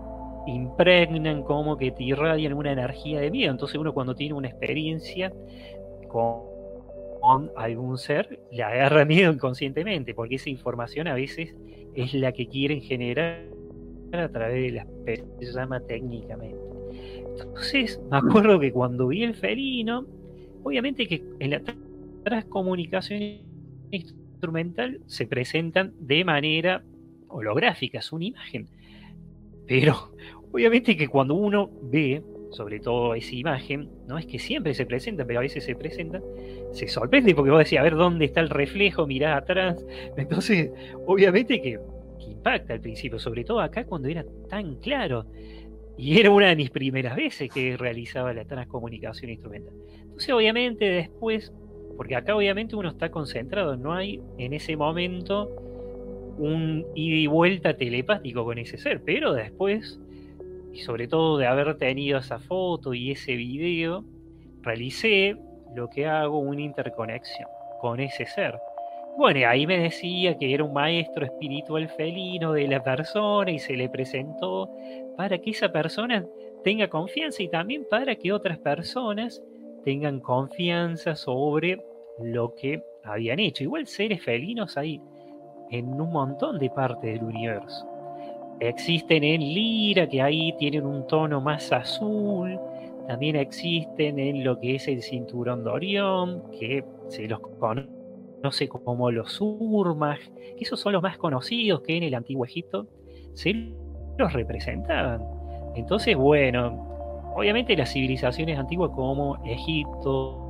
impregnan, como que te irradian una energía de miedo. Entonces uno cuando tiene una experiencia con, con algún ser, le agarra miedo inconscientemente, porque esa información a veces es la que quieren generar a través de la se llama técnicamente. Entonces, me acuerdo que cuando vi el felino, obviamente que en la comunicación instrumental se presentan de manera holográfica, es una imagen. Pero obviamente que cuando uno ve, sobre todo esa imagen, no es que siempre se presenta, pero a veces se presenta, se sorprende porque vos decís, a ver dónde está el reflejo, mirá atrás. Entonces, obviamente que, impacta al principio, sobre todo acá cuando era tan claro. Y era una de mis primeras veces que realizaba la transcomunicación instrumental. Entonces, obviamente, después, porque acá obviamente uno está concentrado, no hay en ese momento un ida y vuelta telepático con ese ser, pero después, y sobre todo de haber tenido esa foto y ese video, realicé lo que hago, una interconexión con ese ser. Bueno, y ahí me decía que era un maestro espiritual felino de la persona y se le presentó para que esa persona tenga confianza y también para que otras personas tengan confianza sobre lo que habían hecho. Igual seres felinos hay en un montón de partes del universo. Existen en Lira, que ahí tienen un tono más azul. También existen en lo que es el cinturón de Orión, que se los conoce como los Urmag, que esos son los más conocidos que en el antiguo Egipto se los representaban. Entonces, bueno, obviamente las civilizaciones antiguas como Egipto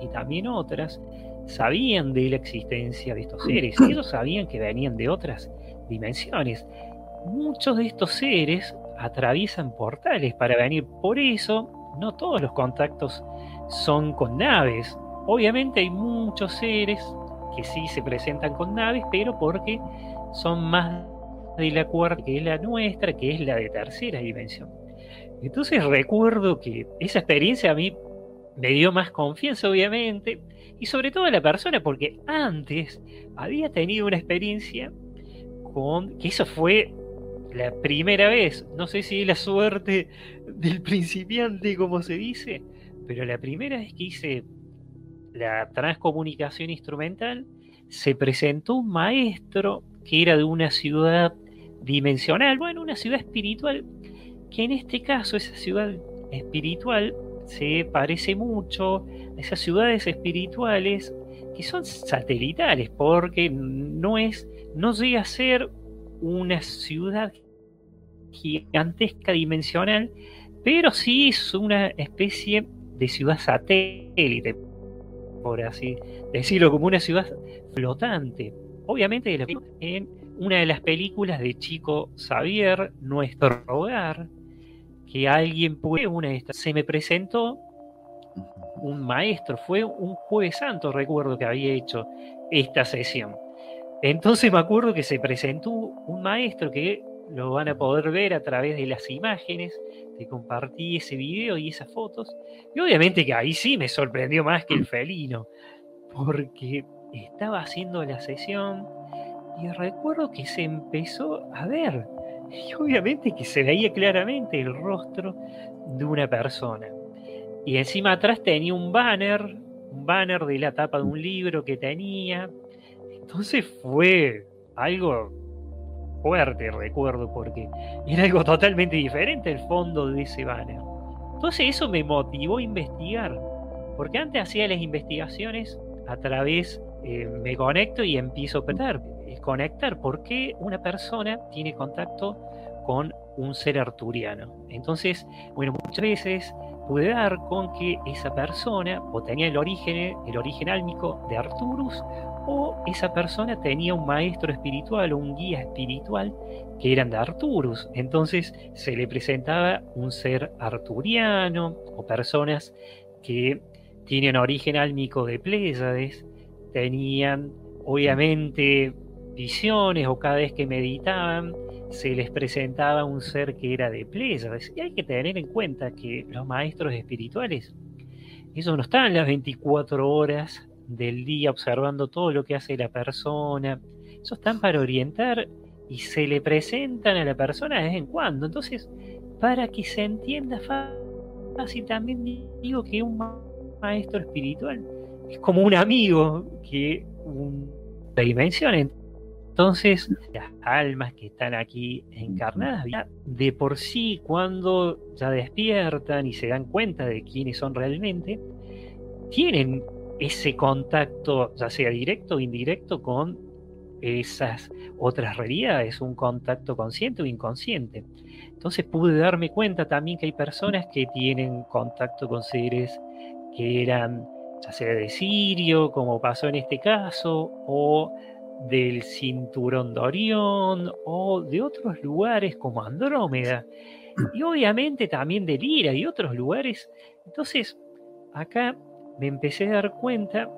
y también otras, sabían de la existencia de estos seres, ellos sabían que venían de otras dimensiones. Muchos de estos seres atraviesan portales para venir, por eso no todos los contactos son con naves. Obviamente hay muchos seres que sí se presentan con naves, pero porque son más de la cuarta que es la nuestra, que es la de tercera dimensión. Entonces recuerdo que esa experiencia a mí me dio más confianza, obviamente, y sobre todo a la persona, porque antes había tenido una experiencia que eso fue la primera vez, no sé si es la suerte del principiante, como se dice, pero la primera vez que hice la transcomunicación instrumental, se presentó un maestro que era de una ciudad dimensional, bueno, una ciudad espiritual, que en este caso esa ciudad espiritual se parece mucho a esas ciudades espirituales que son satelitales, porque no es, no llega a ser una ciudad gigantesca dimensional, pero sí es una especie de ciudad satélite, por así decirlo, como una ciudad flotante. Obviamente en una de las películas de Chico Xavier, Nuestro Hogar, que alguien puede, una de estas, se me presentó un maestro, fue un jueves santo, recuerdo que había hecho esta sesión. Entonces me acuerdo que se presentó un maestro que lo van a poder ver a través de las imágenes, te compartí ese video y esas fotos, y obviamente que ahí sí me sorprendió más que el felino, porque estaba haciendo la sesión y recuerdo que se empezó a ver y obviamente que se veía claramente el rostro de una persona. Y encima atrás tenía un banner, un banner de la tapa de un libro que tenía. Entonces fue algo fuerte, recuerdo, porque era algo totalmente diferente el fondo de ese banner. Entonces eso me motivó a investigar, porque antes hacía las investigaciones a través, eh, me conecto y empiezo a pensar conectar por qué una persona tiene contacto con un ser arturiano. Entonces, bueno, muchas veces pude dar con que esa persona o tenía el origen, el origen álmico de Arturus, o esa persona tenía un maestro espiritual o un guía espiritual que eran de Arturus. Entonces se le presentaba un ser arturiano o personas que tienen origen álmico de Pléyades, tenían obviamente visiones o cada vez que meditaban se les presentaba un ser que era de Pléyades. Y hay que tener en cuenta que los maestros espirituales, ellos no están las 24 horas del día observando todo lo que hace la persona, ellos están para orientar y se le presentan a la persona de vez en cuando. Entonces, para que se entienda fácil, también digo que un maestro espiritual es como un amigo que una dimensión. Entonces, las almas que están aquí encarnadas, de por sí, cuando ya despiertan y se dan cuenta de quiénes son realmente, tienen ese contacto, ya sea directo o indirecto, con esas otras realidades, un contacto consciente o inconsciente. Entonces pude darme cuenta también que hay personas que tienen contacto con seres que eran ya sea de Sirio, como pasó en este caso, o del cinturón de Orión, o de otros lugares como Andrómeda, y obviamente también de Lira y otros lugares. Entonces, acá me empecé a dar cuenta,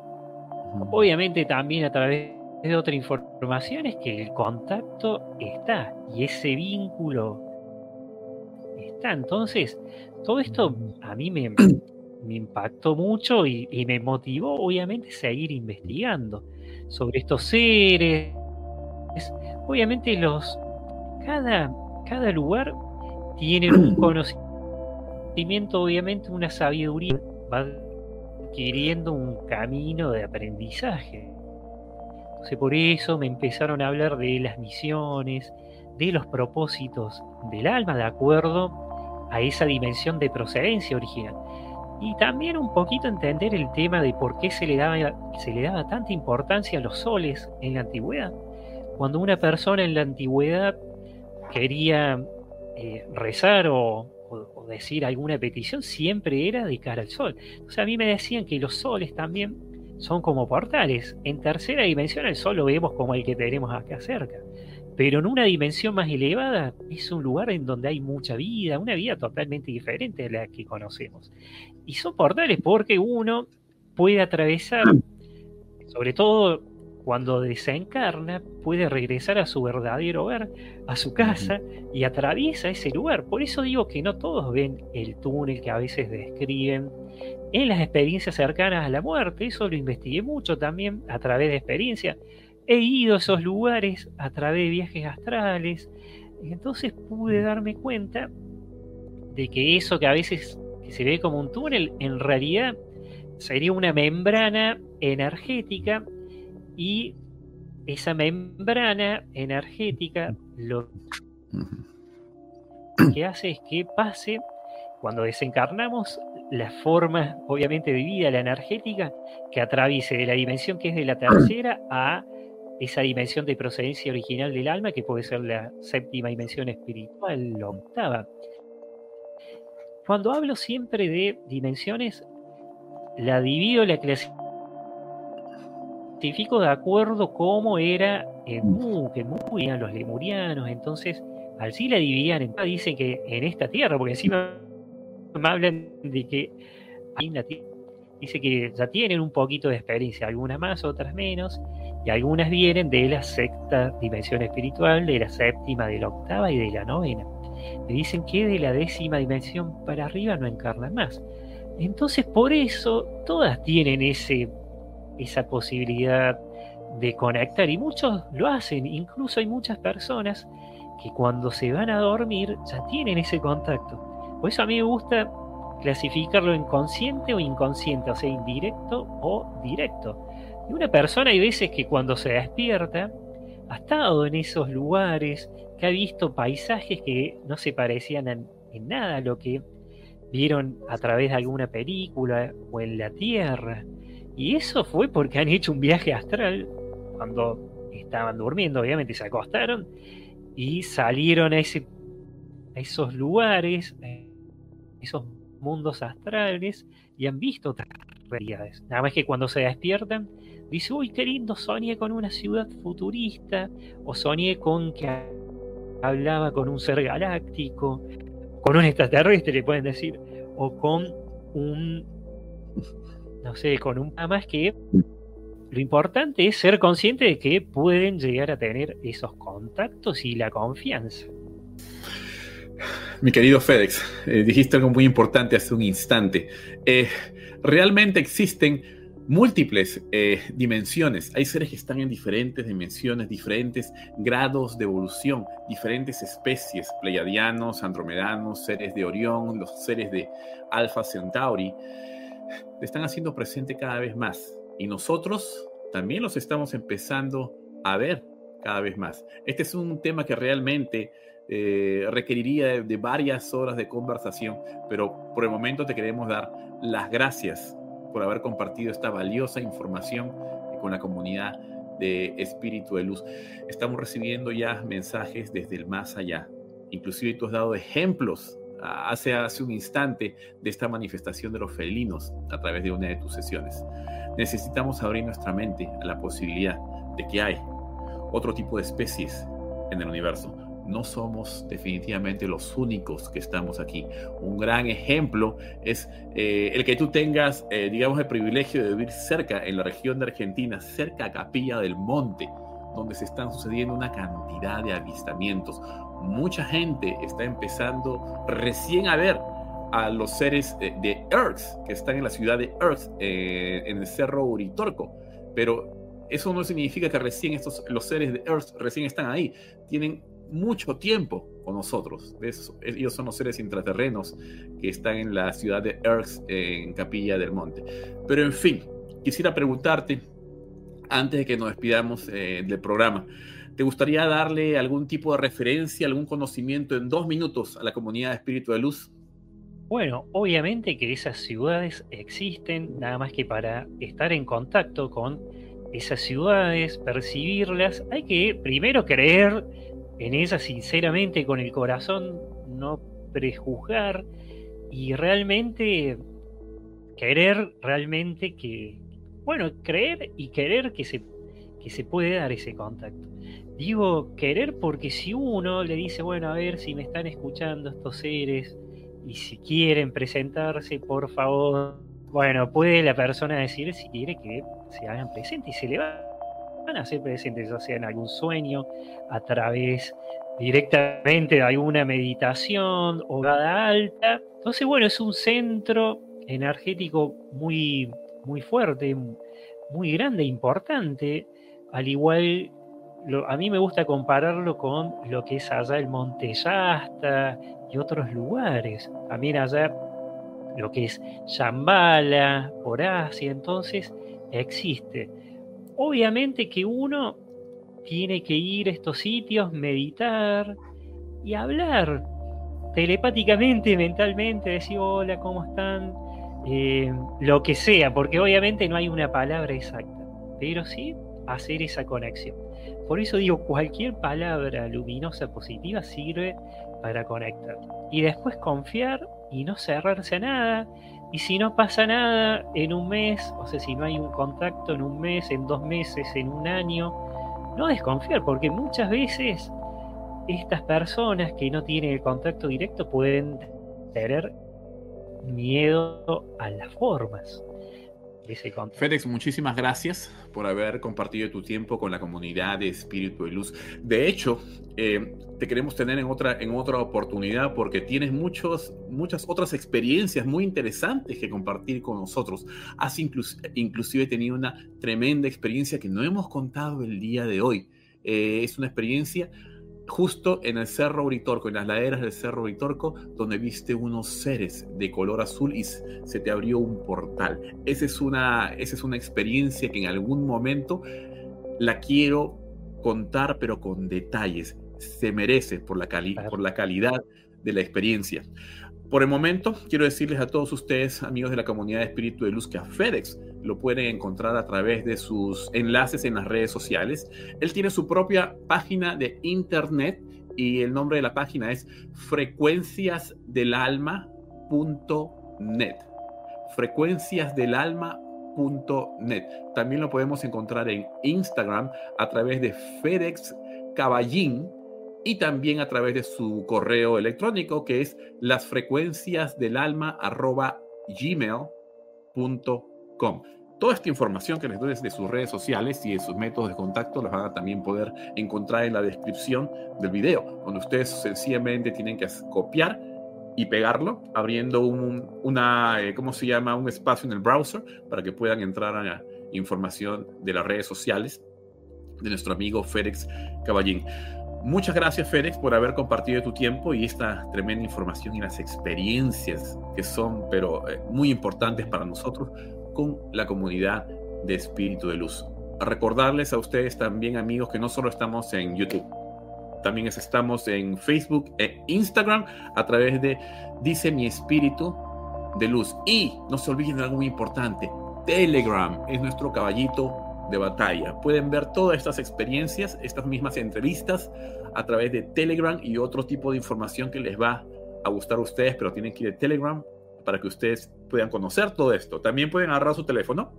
obviamente también a través de otra información, es que el contacto está y ese vínculo está. Entonces, todo esto a mí me, me impactó mucho y, me motivó, obviamente, a seguir investigando sobre estos seres. Obviamente, los cada, cada lugar tiene un conocimiento, obviamente, una sabiduría, va adquiriendo un camino de aprendizaje. Entonces, por eso me empezaron a hablar de las misiones, de los propósitos del alma, de acuerdo a esa dimensión de procedencia original. Y también un poquito entender el tema de por qué se le daba, se le daba tanta importancia a los soles en la antigüedad. Cuando una persona en la antigüedad quería eh, rezar o, decir alguna petición, siempre era de cara al sol. O sea, a mí me decían que los soles también son como portales. En tercera dimensión el sol lo vemos como el que tenemos acá cerca. Pero en una dimensión más elevada es un lugar en donde hay mucha vida, una vida totalmente diferente de la que conocemos. Y son portales porque uno puede atravesar, sobre todo cuando desencarna, puede regresar a su verdadero hogar, a su casa, y atraviesa ese lugar. Por eso digo que no todos ven el túnel que a veces describen en las experiencias cercanas a la muerte. Eso lo investigué mucho también a través de experiencia he ido a esos lugares a través de viajes astrales, y entonces pude darme cuenta de que eso que a veces se ve como un túnel, en realidad sería una membrana energética y esa membrana energética lo que hace es que pase, cuando desencarnamos, la forma, obviamente, de vida, la energética, que atraviese de la dimensión que es de la tercera a esa dimensión de procedencia original del alma, que puede ser la séptima dimensión espiritual, la octava. Cuando hablo siempre de dimensiones, la divido, la clasifico de acuerdo cómo era en Mu, que Mu eran los lemurianos, entonces al sí la dividían en dicen que en esta tierra, porque encima me hablan de que dice que ya tienen un poquito de experiencia, algunas más, otras menos, y algunas vienen de la sexta dimensión espiritual, de la séptima, de la octava y de la novena. Me dicen que de la décima dimensión para arriba no encarnan más. Entonces, por eso todas tienen ese, esa posibilidad de conectar y muchos lo hacen. Incluso hay muchas personas que cuando se van a dormir ya tienen ese contacto. Por eso a mí me gusta clasificarlo en consciente o inconsciente, o sea, indirecto o directo. Y una persona hay veces que cuando se despierta ha estado en esos lugares, que ha visto paisajes que no se parecían en, nada a lo que vieron a través de alguna película o en la Tierra. Y eso fue porque han hecho un viaje astral cuando estaban durmiendo, obviamente, se acostaron y salieron a, ese, a esos lugares, esos mundos astrales y han visto otras realidades. Nada más que cuando se despiertan dice, uy, qué lindo, soñé con una ciudad futurista, o soñé con que hablaba con un ser galáctico, con un extraterrestre, le pueden decir, o con un, no sé, con un más que lo importante es ser consciente de que pueden llegar a tener esos contactos y la confianza. Mi querido FedEx, eh, dijiste algo muy importante hace un instante. Eh, realmente existen múltiples eh, dimensiones. Hay seres que están en diferentes dimensiones, diferentes grados de evolución, diferentes especies, pleiadianos, andromedanos, seres de Orión, los seres de Alpha Centauri, están haciendo presente cada vez más. Y nosotros también los estamos empezando a ver cada vez más. Este es un tema que realmente eh, requeriría de varias horas de conversación, pero por el momento te queremos dar las gracias por haber compartido esta valiosa información con la comunidad de Espíritu de Luz. Estamos recibiendo ya mensajes desde el más allá. Inclusive tú has dado ejemplos hace, hace un instante de esta manifestación de los felinos a través de una de tus sesiones. Necesitamos abrir nuestra mente a la posibilidad de que hay otro tipo de especies en el universo. No somos definitivamente los únicos que estamos aquí. Un gran ejemplo es eh, el que tú tengas, eh, digamos, el privilegio de vivir cerca, en la región de Argentina, cerca a Capilla del Monte, donde se están sucediendo una cantidad de avistamientos. Mucha gente está empezando recién a ver a los seres de, de Earth, que están en la ciudad de Earth, eh, en el cerro Uritorco. Pero eso no significa que recién estos, los seres de Earth recién están ahí. Tienen mucho tiempo con nosotros. Ellos son los seres intraterrenos que están en la ciudad de Earth, en Capilla del Monte. Pero en fin, quisiera preguntarte, antes de que nos despidamos eh, del programa, ¿te gustaría darle algún tipo de referencia, algún conocimiento en dos minutos a la comunidad de Espíritu de Luz? Bueno, obviamente que esas ciudades existen, nada más que para estar en contacto con esas ciudades, percibirlas, hay que primero creer en ellas sinceramente, con el corazón, no prejuzgar y realmente querer realmente que, bueno, creer y querer que se, que se puede dar ese contacto. Digo querer porque si uno le dice, bueno, a ver si me están escuchando estos seres y si quieren presentarse, por favor, bueno, puede la persona decir si quiere que se hagan presentes y se le van a hacer presentes, ya sea en algún sueño, a través directamente de alguna meditación o alta. Entonces, bueno, es un centro energético muy, muy fuerte, muy grande, importante, al igual a mí me gusta compararlo con lo que es allá el Monte Yasta y otros lugares. También allá lo que es Shambhala, por Asia, entonces existe. Obviamente que uno tiene que ir a estos sitios, meditar y hablar telepáticamente, mentalmente, decir hola, ¿cómo están? Eh, lo que sea, porque obviamente no hay una palabra exacta, pero sí hacer esa conexión. Por eso digo, cualquier palabra luminosa positiva sirve para conectar. Y después confiar y no cerrarse a nada. Y si no pasa nada en un mes, o sea, si no hay un contacto en un mes, en dos meses, en un año, no desconfiar, porque muchas veces estas personas que no tienen el contacto directo pueden tener miedo a las formas. Fedex, muchísimas gracias por haber compartido tu tiempo con la comunidad de Espíritu de Luz. De hecho, eh, te queremos tener en otra, en otra oportunidad porque tienes muchos, muchas otras experiencias muy interesantes que compartir con nosotros. Has inclusive tenido una tremenda experiencia que no hemos contado el día de hoy. Eh, es una experiencia justo en el Cerro Uritorco, en las laderas del Cerro Uritorco, donde viste unos seres de color azul y se te abrió un portal. Esa es una, esa es una experiencia que en algún momento la quiero contar, pero con detalles. Se merece por la, por la calidad de la experiencia. Por el momento, quiero decirles a todos ustedes, amigos de la comunidad de Espíritu de Luz, que a FedEx lo pueden encontrar a través de sus enlaces en las redes sociales. Él tiene su propia página de internet y el nombre de la página es frecuenciasdelalma.net. Frecuenciasdelalma.net. También lo podemos encontrar en Instagram a través de FedEx Caballín y también a través de su correo electrónico que es las Toda esta información que les doy desde sus redes sociales y de sus métodos de contacto las van a también poder encontrar en la descripción del video, donde ustedes sencillamente tienen que copiar y pegarlo abriendo un, una, eh, ¿cómo se llama? Un espacio en el browser para que puedan entrar a la información de las redes sociales de nuestro amigo Félix Caballín. Muchas gracias, Félix, por haber compartido tu tiempo y esta tremenda información y las experiencias que son, pero eh, muy importantes para nosotros con la comunidad de Espíritu de Luz. Recordarles a ustedes también, amigos, que no solo estamos en YouTube, también estamos en Facebook e Instagram a través de Dice mi Espíritu de Luz. Y no se olviden de algo muy importante, Telegram es nuestro caballito de batalla. Pueden ver todas estas experiencias, estas mismas entrevistas a través de Telegram y otro tipo de información que les va a gustar a ustedes, pero tienen que ir a Telegram para que ustedes puedan conocer todo esto. También pueden agarrar su teléfono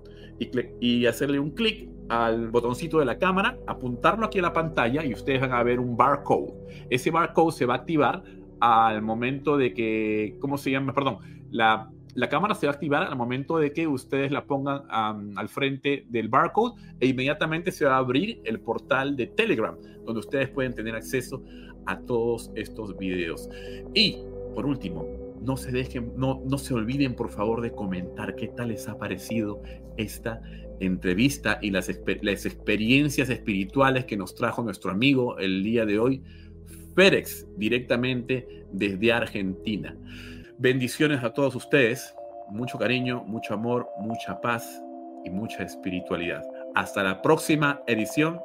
y, hacerle un clic al botoncito de la cámara, apuntarlo aquí a la pantalla y ustedes van a ver un barcode. Ese barcode se va a activar al momento de que, ¿cómo se llama? Perdón, la, la cámara se va a activar al momento de que ustedes la pongan al frente del barcode e inmediatamente se va a abrir el portal de Telegram, donde ustedes pueden tener acceso a todos estos videos. Y, por último, no se dejen, no, no se olviden por favor de comentar qué tal les ha parecido esta entrevista y las, las experiencias espirituales que nos trajo nuestro amigo el día de hoy, Férex, directamente desde Argentina. Bendiciones a todos ustedes, mucho cariño, mucho amor, mucha paz y mucha espiritualidad. Hasta la próxima edición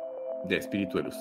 de Espirituelus.